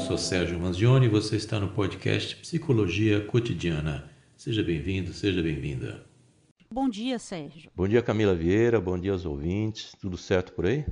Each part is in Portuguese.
sou Sérgio Manzioni e você está no podcast Psicologia Cotidiana. Seja bem-vindo, seja bem-vinda. Bom dia, Sérgio. Bom dia, Camila Vieira. Bom dia aos ouvintes. Tudo certo por aí?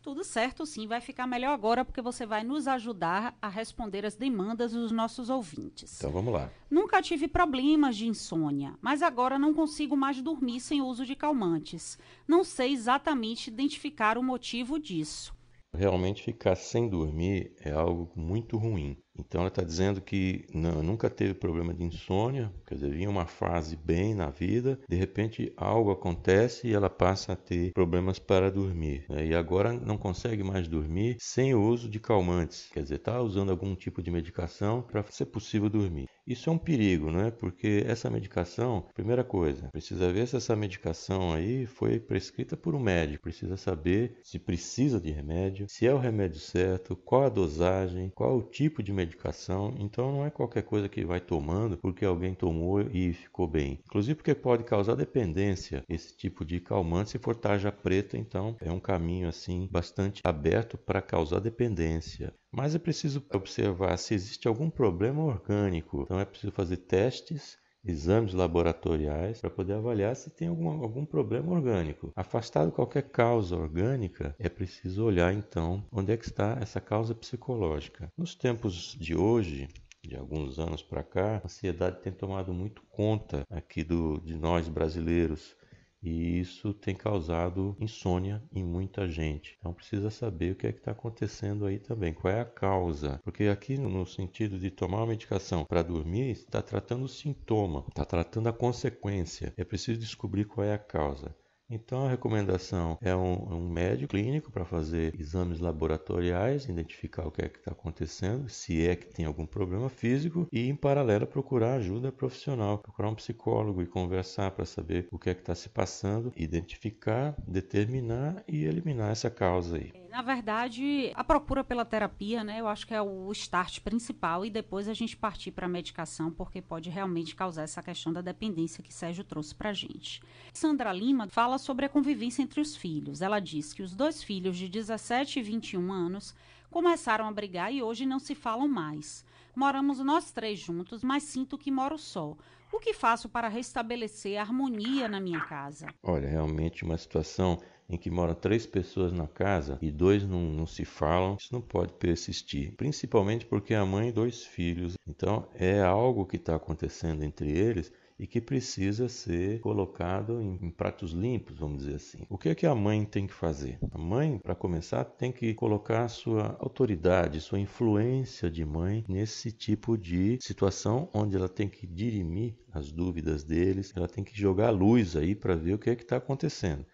Tudo certo, sim. Vai ficar melhor agora porque você vai nos ajudar a responder as demandas dos nossos ouvintes. Então vamos lá. Nunca tive problemas de insônia, mas agora não consigo mais dormir sem uso de calmantes. Não sei exatamente identificar o motivo disso. Realmente ficar sem dormir é algo muito ruim. Então ela está dizendo que não, nunca teve problema de insônia, quer dizer, vinha uma fase bem na vida, de repente algo acontece e ela passa a ter problemas para dormir. Né? E agora não consegue mais dormir sem o uso de calmantes, quer dizer, está usando algum tipo de medicação para ser possível dormir. Isso é um perigo, não é? Porque essa medicação, primeira coisa, precisa ver se essa medicação aí foi prescrita por um médico, precisa saber se precisa de remédio, se é o remédio certo, qual a dosagem, qual o tipo de medicação medicação, então não é qualquer coisa que vai tomando porque alguém tomou e ficou bem. Inclusive porque pode causar dependência esse tipo de calmante se for tarja preta, então é um caminho assim bastante aberto para causar dependência. Mas é preciso observar se existe algum problema orgânico. Então é preciso fazer testes exames laboratoriais para poder avaliar se tem algum, algum problema orgânico. Afastado qualquer causa orgânica, é preciso olhar então onde é que está essa causa psicológica. Nos tempos de hoje, de alguns anos para cá, a ansiedade tem tomado muito conta aqui do, de nós brasileiros e isso tem causado insônia em muita gente. Então precisa saber o que é que está acontecendo aí também, qual é a causa. Porque aqui no sentido de tomar uma medicação para dormir, está tratando o sintoma, está tratando a consequência. É preciso descobrir qual é a causa. Então a recomendação é um, um médico clínico para fazer exames laboratoriais, identificar o que é que está acontecendo, se é que tem algum problema físico e em paralelo procurar ajuda profissional, procurar um psicólogo e conversar para saber o que é que está se passando, identificar, determinar e eliminar essa causa aí. Na verdade, a procura pela terapia, né, eu acho que é o start principal e depois a gente partir para a medicação, porque pode realmente causar essa questão da dependência que Sérgio trouxe para a gente. Sandra Lima fala sobre a convivência entre os filhos. Ela diz que os dois filhos de 17 e 21 anos começaram a brigar e hoje não se falam mais. Moramos nós três juntos, mas sinto que moro só. O que faço para restabelecer a harmonia na minha casa? Olha, realmente uma situação em que moram três pessoas na casa e dois não, não se falam, isso não pode persistir. Principalmente porque a mãe e dois filhos. Então é algo que está acontecendo entre eles e que precisa ser colocado em, em, pratos limpos, vamos dizer assim. O que é que a mãe tem que fazer? A mãe, para começar, tem que colocar a sua autoridade, sua influência de mãe nesse tipo de situação onde ela tem que dirimir as dúvidas deles, ela tem que jogar luz aí para ver o que é que está acontecendo.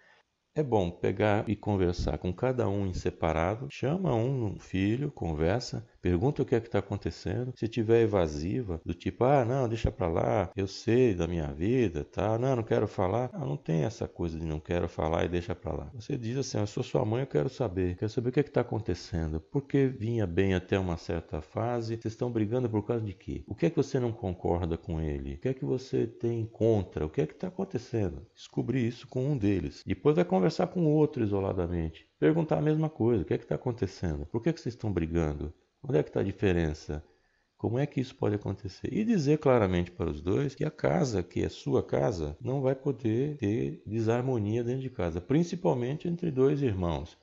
É bom pegar e conversar com cada um em separado, chama um filho, conversa, Pergunta o que é que está acontecendo. Se tiver evasiva, do tipo, ah, não, deixa para lá, eu sei da minha vida, tá? Não, não quero falar. Ah, não tem essa coisa de não quero falar e deixa para lá. Você diz assim, eu sou sua mãe, eu quero saber. Quero saber o que é que está acontecendo. Por que vinha bem até uma certa fase? Vocês estão brigando por causa de quê? O que é que você não concorda com ele? O que é que você tem contra? O que é que está acontecendo? Descobrir isso com um deles. Depois vai conversar com outro isoladamente. Perguntar a mesma coisa. O que é que está acontecendo? Por que, é que vocês estão brigando? Onde é que está a diferença? Como é que isso pode acontecer? E dizer claramente para os dois que a casa, que é sua casa, não vai poder ter desarmonia dentro de casa, principalmente entre dois irmãos.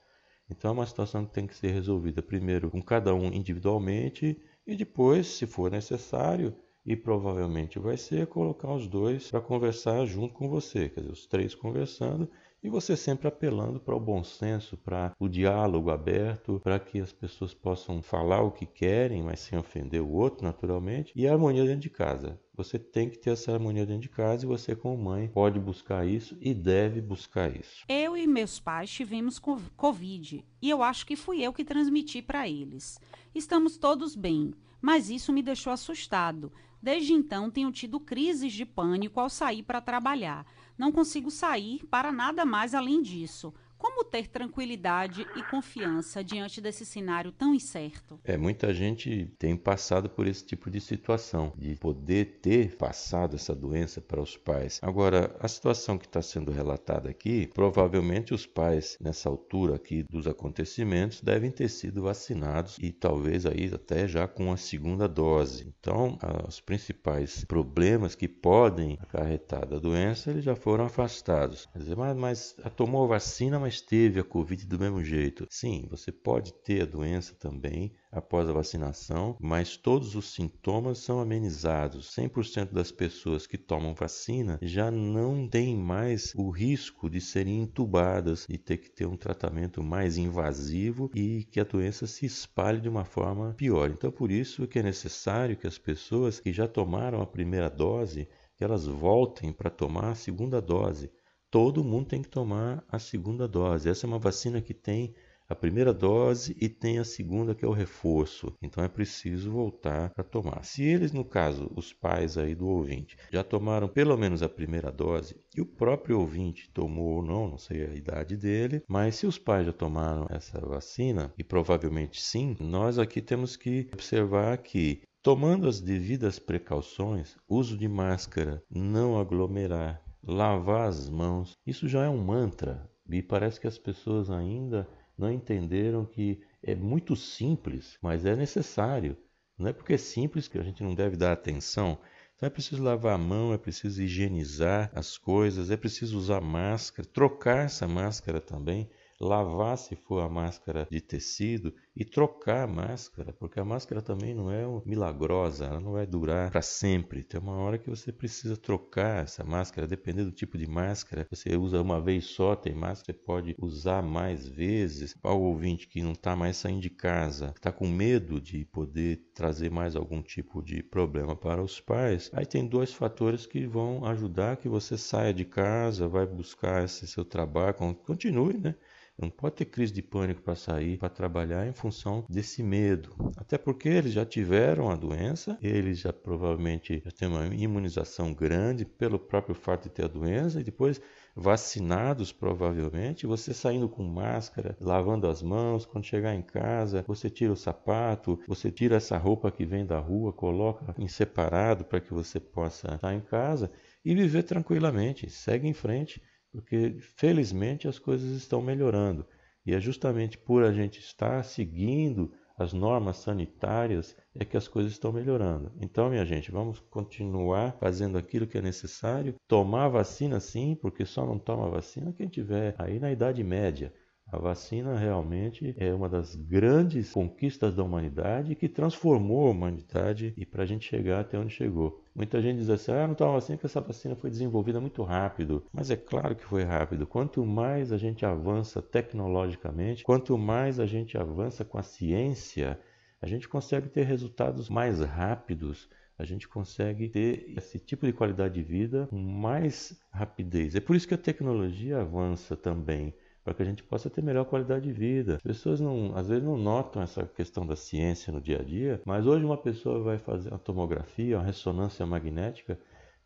Então é uma situação que tem que ser resolvida primeiro com cada um individualmente e depois, se for necessário, e provavelmente vai ser colocar os dois para conversar junto com você, quer dizer, os três conversando e você sempre apelando para o bom senso, para o diálogo aberto, para que as pessoas possam falar o que querem, mas sem ofender o outro, naturalmente, e a harmonia dentro de casa. Você tem que ter essa harmonia dentro de casa e você, como mãe, pode buscar isso e deve buscar isso. Eu e meus pais tivemos Covid e eu acho que fui eu que transmiti para eles. Estamos todos bem, mas isso me deixou assustado. Desde então, tenho tido crises de pânico ao sair para trabalhar. Não consigo sair para nada mais além disso. Como ter tranquilidade e confiança diante desse cenário tão incerto? É, muita gente tem passado por esse tipo de situação, de poder ter passado essa doença para os pais. Agora, a situação que está sendo relatada aqui, provavelmente os pais, nessa altura aqui dos acontecimentos, devem ter sido vacinados e talvez aí até já com a segunda dose. Então, os principais problemas que podem acarretar da doença, eles já foram afastados. Quer dizer, mas, mas tomou vacina, mas mas teve a Covid do mesmo jeito. Sim, você pode ter a doença também após a vacinação, mas todos os sintomas são amenizados. 100% das pessoas que tomam vacina já não têm mais o risco de serem entubadas e ter que ter um tratamento mais invasivo e que a doença se espalhe de uma forma pior. Então, por isso que é necessário que as pessoas que já tomaram a primeira dose que elas voltem para tomar a segunda dose todo mundo tem que tomar a segunda dose. Essa é uma vacina que tem a primeira dose e tem a segunda que é o reforço. Então é preciso voltar a tomar. Se eles, no caso, os pais aí do ouvinte, já tomaram pelo menos a primeira dose e o próprio ouvinte tomou ou não, não sei a idade dele, mas se os pais já tomaram essa vacina e provavelmente sim, nós aqui temos que observar que Tomando as devidas precauções, uso de máscara, não aglomerar, lavar as mãos. Isso já é um mantra e parece que as pessoas ainda não entenderam que é muito simples, mas é necessário. Não é porque é simples que a gente não deve dar atenção. Então é preciso lavar a mão, é preciso higienizar as coisas, é preciso usar máscara, trocar essa máscara também lavar se for a máscara de tecido e trocar a máscara, porque a máscara também não é milagrosa, ela não vai durar para sempre. Tem uma hora que você precisa trocar essa máscara, dependendo do tipo de máscara. Você usa uma vez só, tem máscara, você pode usar mais vezes. Para o ouvinte que não está mais saindo de casa, está com medo de poder trazer mais algum tipo de problema para os pais, aí tem dois fatores que vão ajudar que você saia de casa, vai buscar esse seu trabalho, continue, né? Não pode ter crise de pânico para sair, para trabalhar em função desse medo. Até porque eles já tiveram a doença, eles já provavelmente já têm uma imunização grande pelo próprio fato de ter a doença e depois vacinados provavelmente, você saindo com máscara, lavando as mãos, quando chegar em casa, você tira o sapato, você tira essa roupa que vem da rua, coloca em separado para que você possa estar em casa e viver tranquilamente, segue em frente porque felizmente as coisas estão melhorando. E é justamente por a gente estar seguindo as normas sanitárias é que as coisas estão melhorando. Então, minha gente, vamos continuar fazendo aquilo que é necessário. Tomar vacina sim, porque só não toma vacina quem tiver aí na idade média. A vacina realmente é uma das grandes conquistas da humanidade que transformou a humanidade e para a gente chegar até onde chegou. Muita gente diz assim: ah, não toma vacina porque essa vacina foi desenvolvida muito rápido. Mas é claro que foi rápido. Quanto mais a gente avança tecnologicamente, quanto mais a gente avança com a ciência, a gente consegue ter resultados mais rápidos a gente consegue ter esse tipo de qualidade de vida com mais rapidez. É por isso que a tecnologia avança também para que a gente possa ter melhor qualidade de vida. As pessoas não, às vezes não notam essa questão da ciência no dia a dia, mas hoje uma pessoa vai fazer uma tomografia, uma ressonância magnética,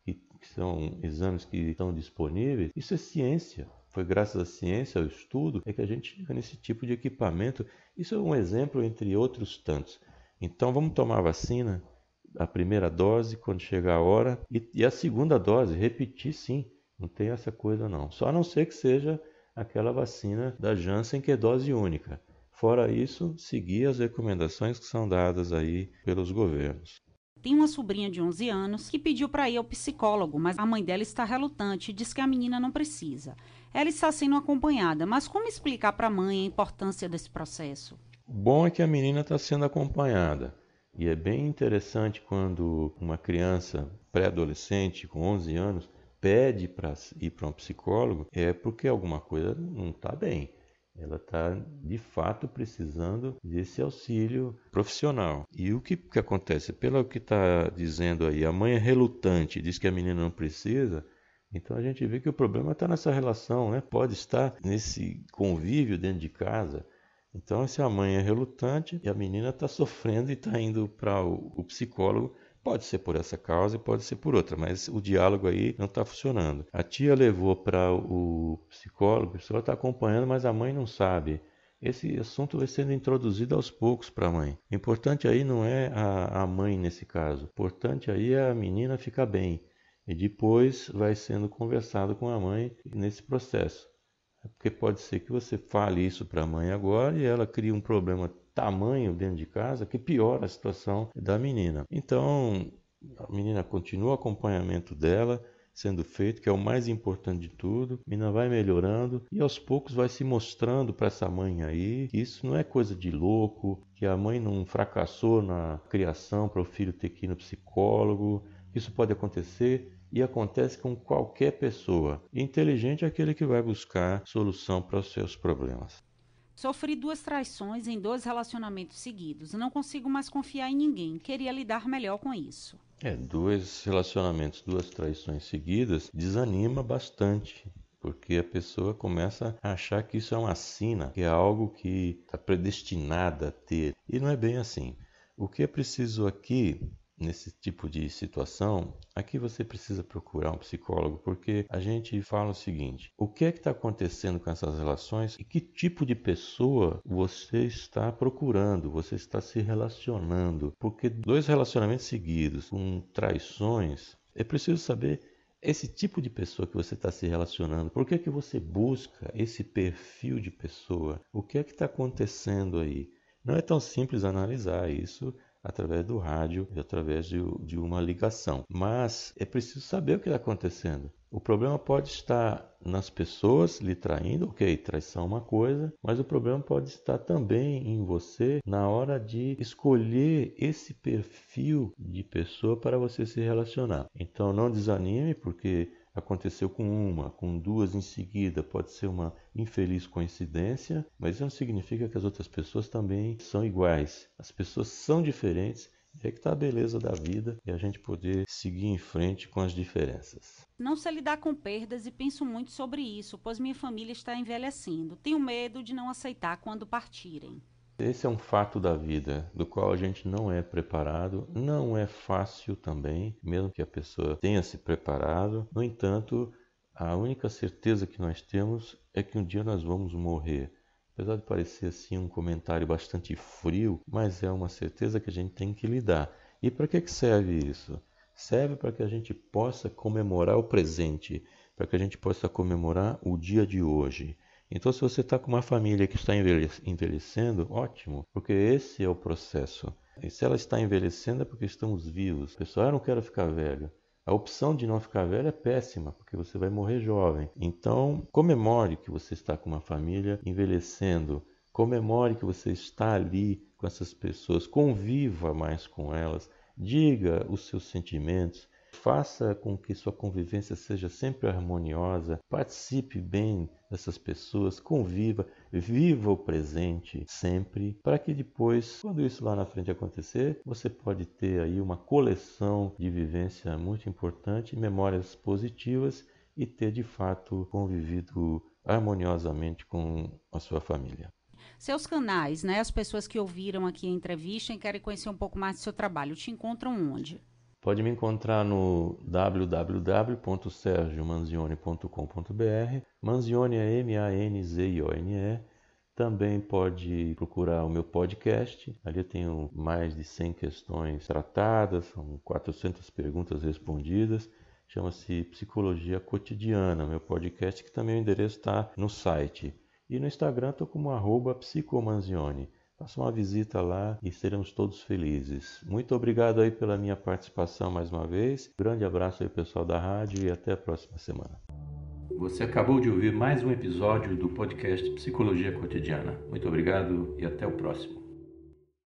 que, são exames que estão disponíveis. Isso é ciência. Foi graças à ciência, ao estudo, é que a gente chega nesse tipo de equipamento. Isso é um exemplo entre outros tantos. Então vamos tomar a vacina, a primeira dose quando chegar a hora e, e a segunda dose, repetir sim. Não tem essa coisa não. Só a não ser que seja aquela vacina da Janssen que é dose única. Fora isso, seguir as recomendações que são dadas aí pelos governos. Tem uma sobrinha de 11 anos que pediu para ir ao psicólogo, mas a mãe dela está relutante e diz que a menina não precisa. Ela está sendo acompanhada, mas como explicar para a mãe a importância desse processo? O bom é que a menina está sendo acompanhada. E é bem interessante quando uma criança pré-adolescente com 11 anos pede para ir para um psicólogo é porque alguma coisa não está bem. Ela está de fato precisando desse auxílio profissional. E o que, que acontece? Pelo que está dizendo aí, a mãe é relutante, diz que a menina não precisa. Então a gente vê que o problema está nessa relação, né? pode estar nesse convívio dentro de casa. Então, se a mãe é relutante e a menina está sofrendo e está indo para o, psicólogo Pode ser por essa causa e pode ser por outra, mas o diálogo aí não está funcionando. A tia levou para o psicólogo, o psicólogo está acompanhando, mas a mãe não sabe. Esse assunto vai sendo introduzido aos poucos para a mãe. O importante aí não é a, a mãe nesse caso. O importante aí é a menina ficar bem. E depois vai sendo conversado com a mãe nesse processo. Porque pode ser que você fale isso para a mãe agora e ela cria um problema tamanho dentro de casa que piora a situação da menina. Então, a menina continua o acompanhamento dela sendo feito, que é o mais importante de tudo. A menina vai melhorando e aos poucos vai se mostrando para essa mãe aí que isso não é coisa de louco, que a mãe não fracassou na criação para o filho ter que ir no psicólogo. Isso pode acontecer e acontece com qualquer pessoa. Inteligente é aquele que vai buscar solução para os seus problemas. Sofri duas traições em dois relacionamentos seguidos. Não consigo mais confiar em ninguém. Queria lidar melhor com isso. É, dois relacionamentos, duas traições seguidas desanima bastante. Porque a pessoa começa a achar que isso é uma sina, que é algo que está predestinada a ter. E não é bem assim. O que é preciso aqui nesse tipo de situação, aqui você precisa procurar um psicólogo, porque a gente fala o seguinte: o que é que está acontecendo com essas relações e que tipo de pessoa você está procurando, você está se relacionando? Porque dois relacionamentos seguidos com traições, é preciso saber esse tipo de pessoa que você está se relacionando, por que, que você busca esse perfil de pessoa? O que é que está acontecendo aí? Não é tão simples analisar isso através do rádio e através de, de uma ligação. Mas é preciso saber o que está acontecendo. O problema pode estar nas pessoas lhe traindo, ok, traição é uma coisa, mas o problema pode estar também em você na hora de escolher esse perfil de pessoa para você se relacionar. Então não desanime, porque aconteceu com uma, com duas em seguida, pode ser uma infeliz coincidência, mas isso não significa que as outras pessoas também são iguais. As pessoas são diferentes é que está a beleza da vida e a gente poder seguir em frente com as diferenças. Não sei lidar com perdas e penso muito sobre isso, pois minha família está envelhecendo. Tenho medo de não aceitar quando partirem. Esse é um fato da vida do qual a gente não é preparado, não é fácil também, mesmo que a pessoa tenha se preparado. No entanto, a única certeza que nós temos é que um dia nós vamos morrer. Apesar de parecer assim um comentário bastante frio, mas é uma certeza que a gente tem que lidar. E para que serve isso? Serve para que a gente possa comemorar o presente, para que a gente possa comemorar o dia de hoje. Então, se você está com uma família que está envelhecendo, ótimo, porque esse é o processo. E se ela está envelhecendo é porque estamos vivos. Pessoal, eu não quero ficar velho. A opção de não ficar velho é péssima, porque você vai morrer jovem. Então, comemore que você está com uma família envelhecendo. Comemore que você está ali com essas pessoas. Conviva mais com elas. Diga os seus sentimentos. Faça com que sua convivência seja sempre harmoniosa, participe bem dessas pessoas, conviva, viva o presente sempre, para que depois, quando isso lá na frente acontecer, você pode ter aí uma coleção de vivência muito importante, memórias positivas e ter de fato convivido harmoniosamente com a sua família. Seus canais, né? As pessoas que ouviram aqui a entrevista e querem conhecer um pouco mais do seu trabalho, te encontram onde? Pode me encontrar no www.sergiomanzione.com.br. Manzione é M-A-N-Z-I-O-N-E. Também pode procurar o meu podcast. Ali eu tenho mais de 100 questões tratadas, são 400 perguntas respondidas. Chama-se Psicologia Cotidiana, meu podcast, que também o endereço está no site. E no Instagram estou como arroba psicomanzione. Faça uma visita lá e seremos todos felizes. Muito obrigado aí pela minha participação mais uma vez. Grande abraço aí pessoal da rádio e até a próxima semana. Você acabou de ouvir mais um episódio do podcast Psicologia Cotidiana. Muito obrigado e até o próximo.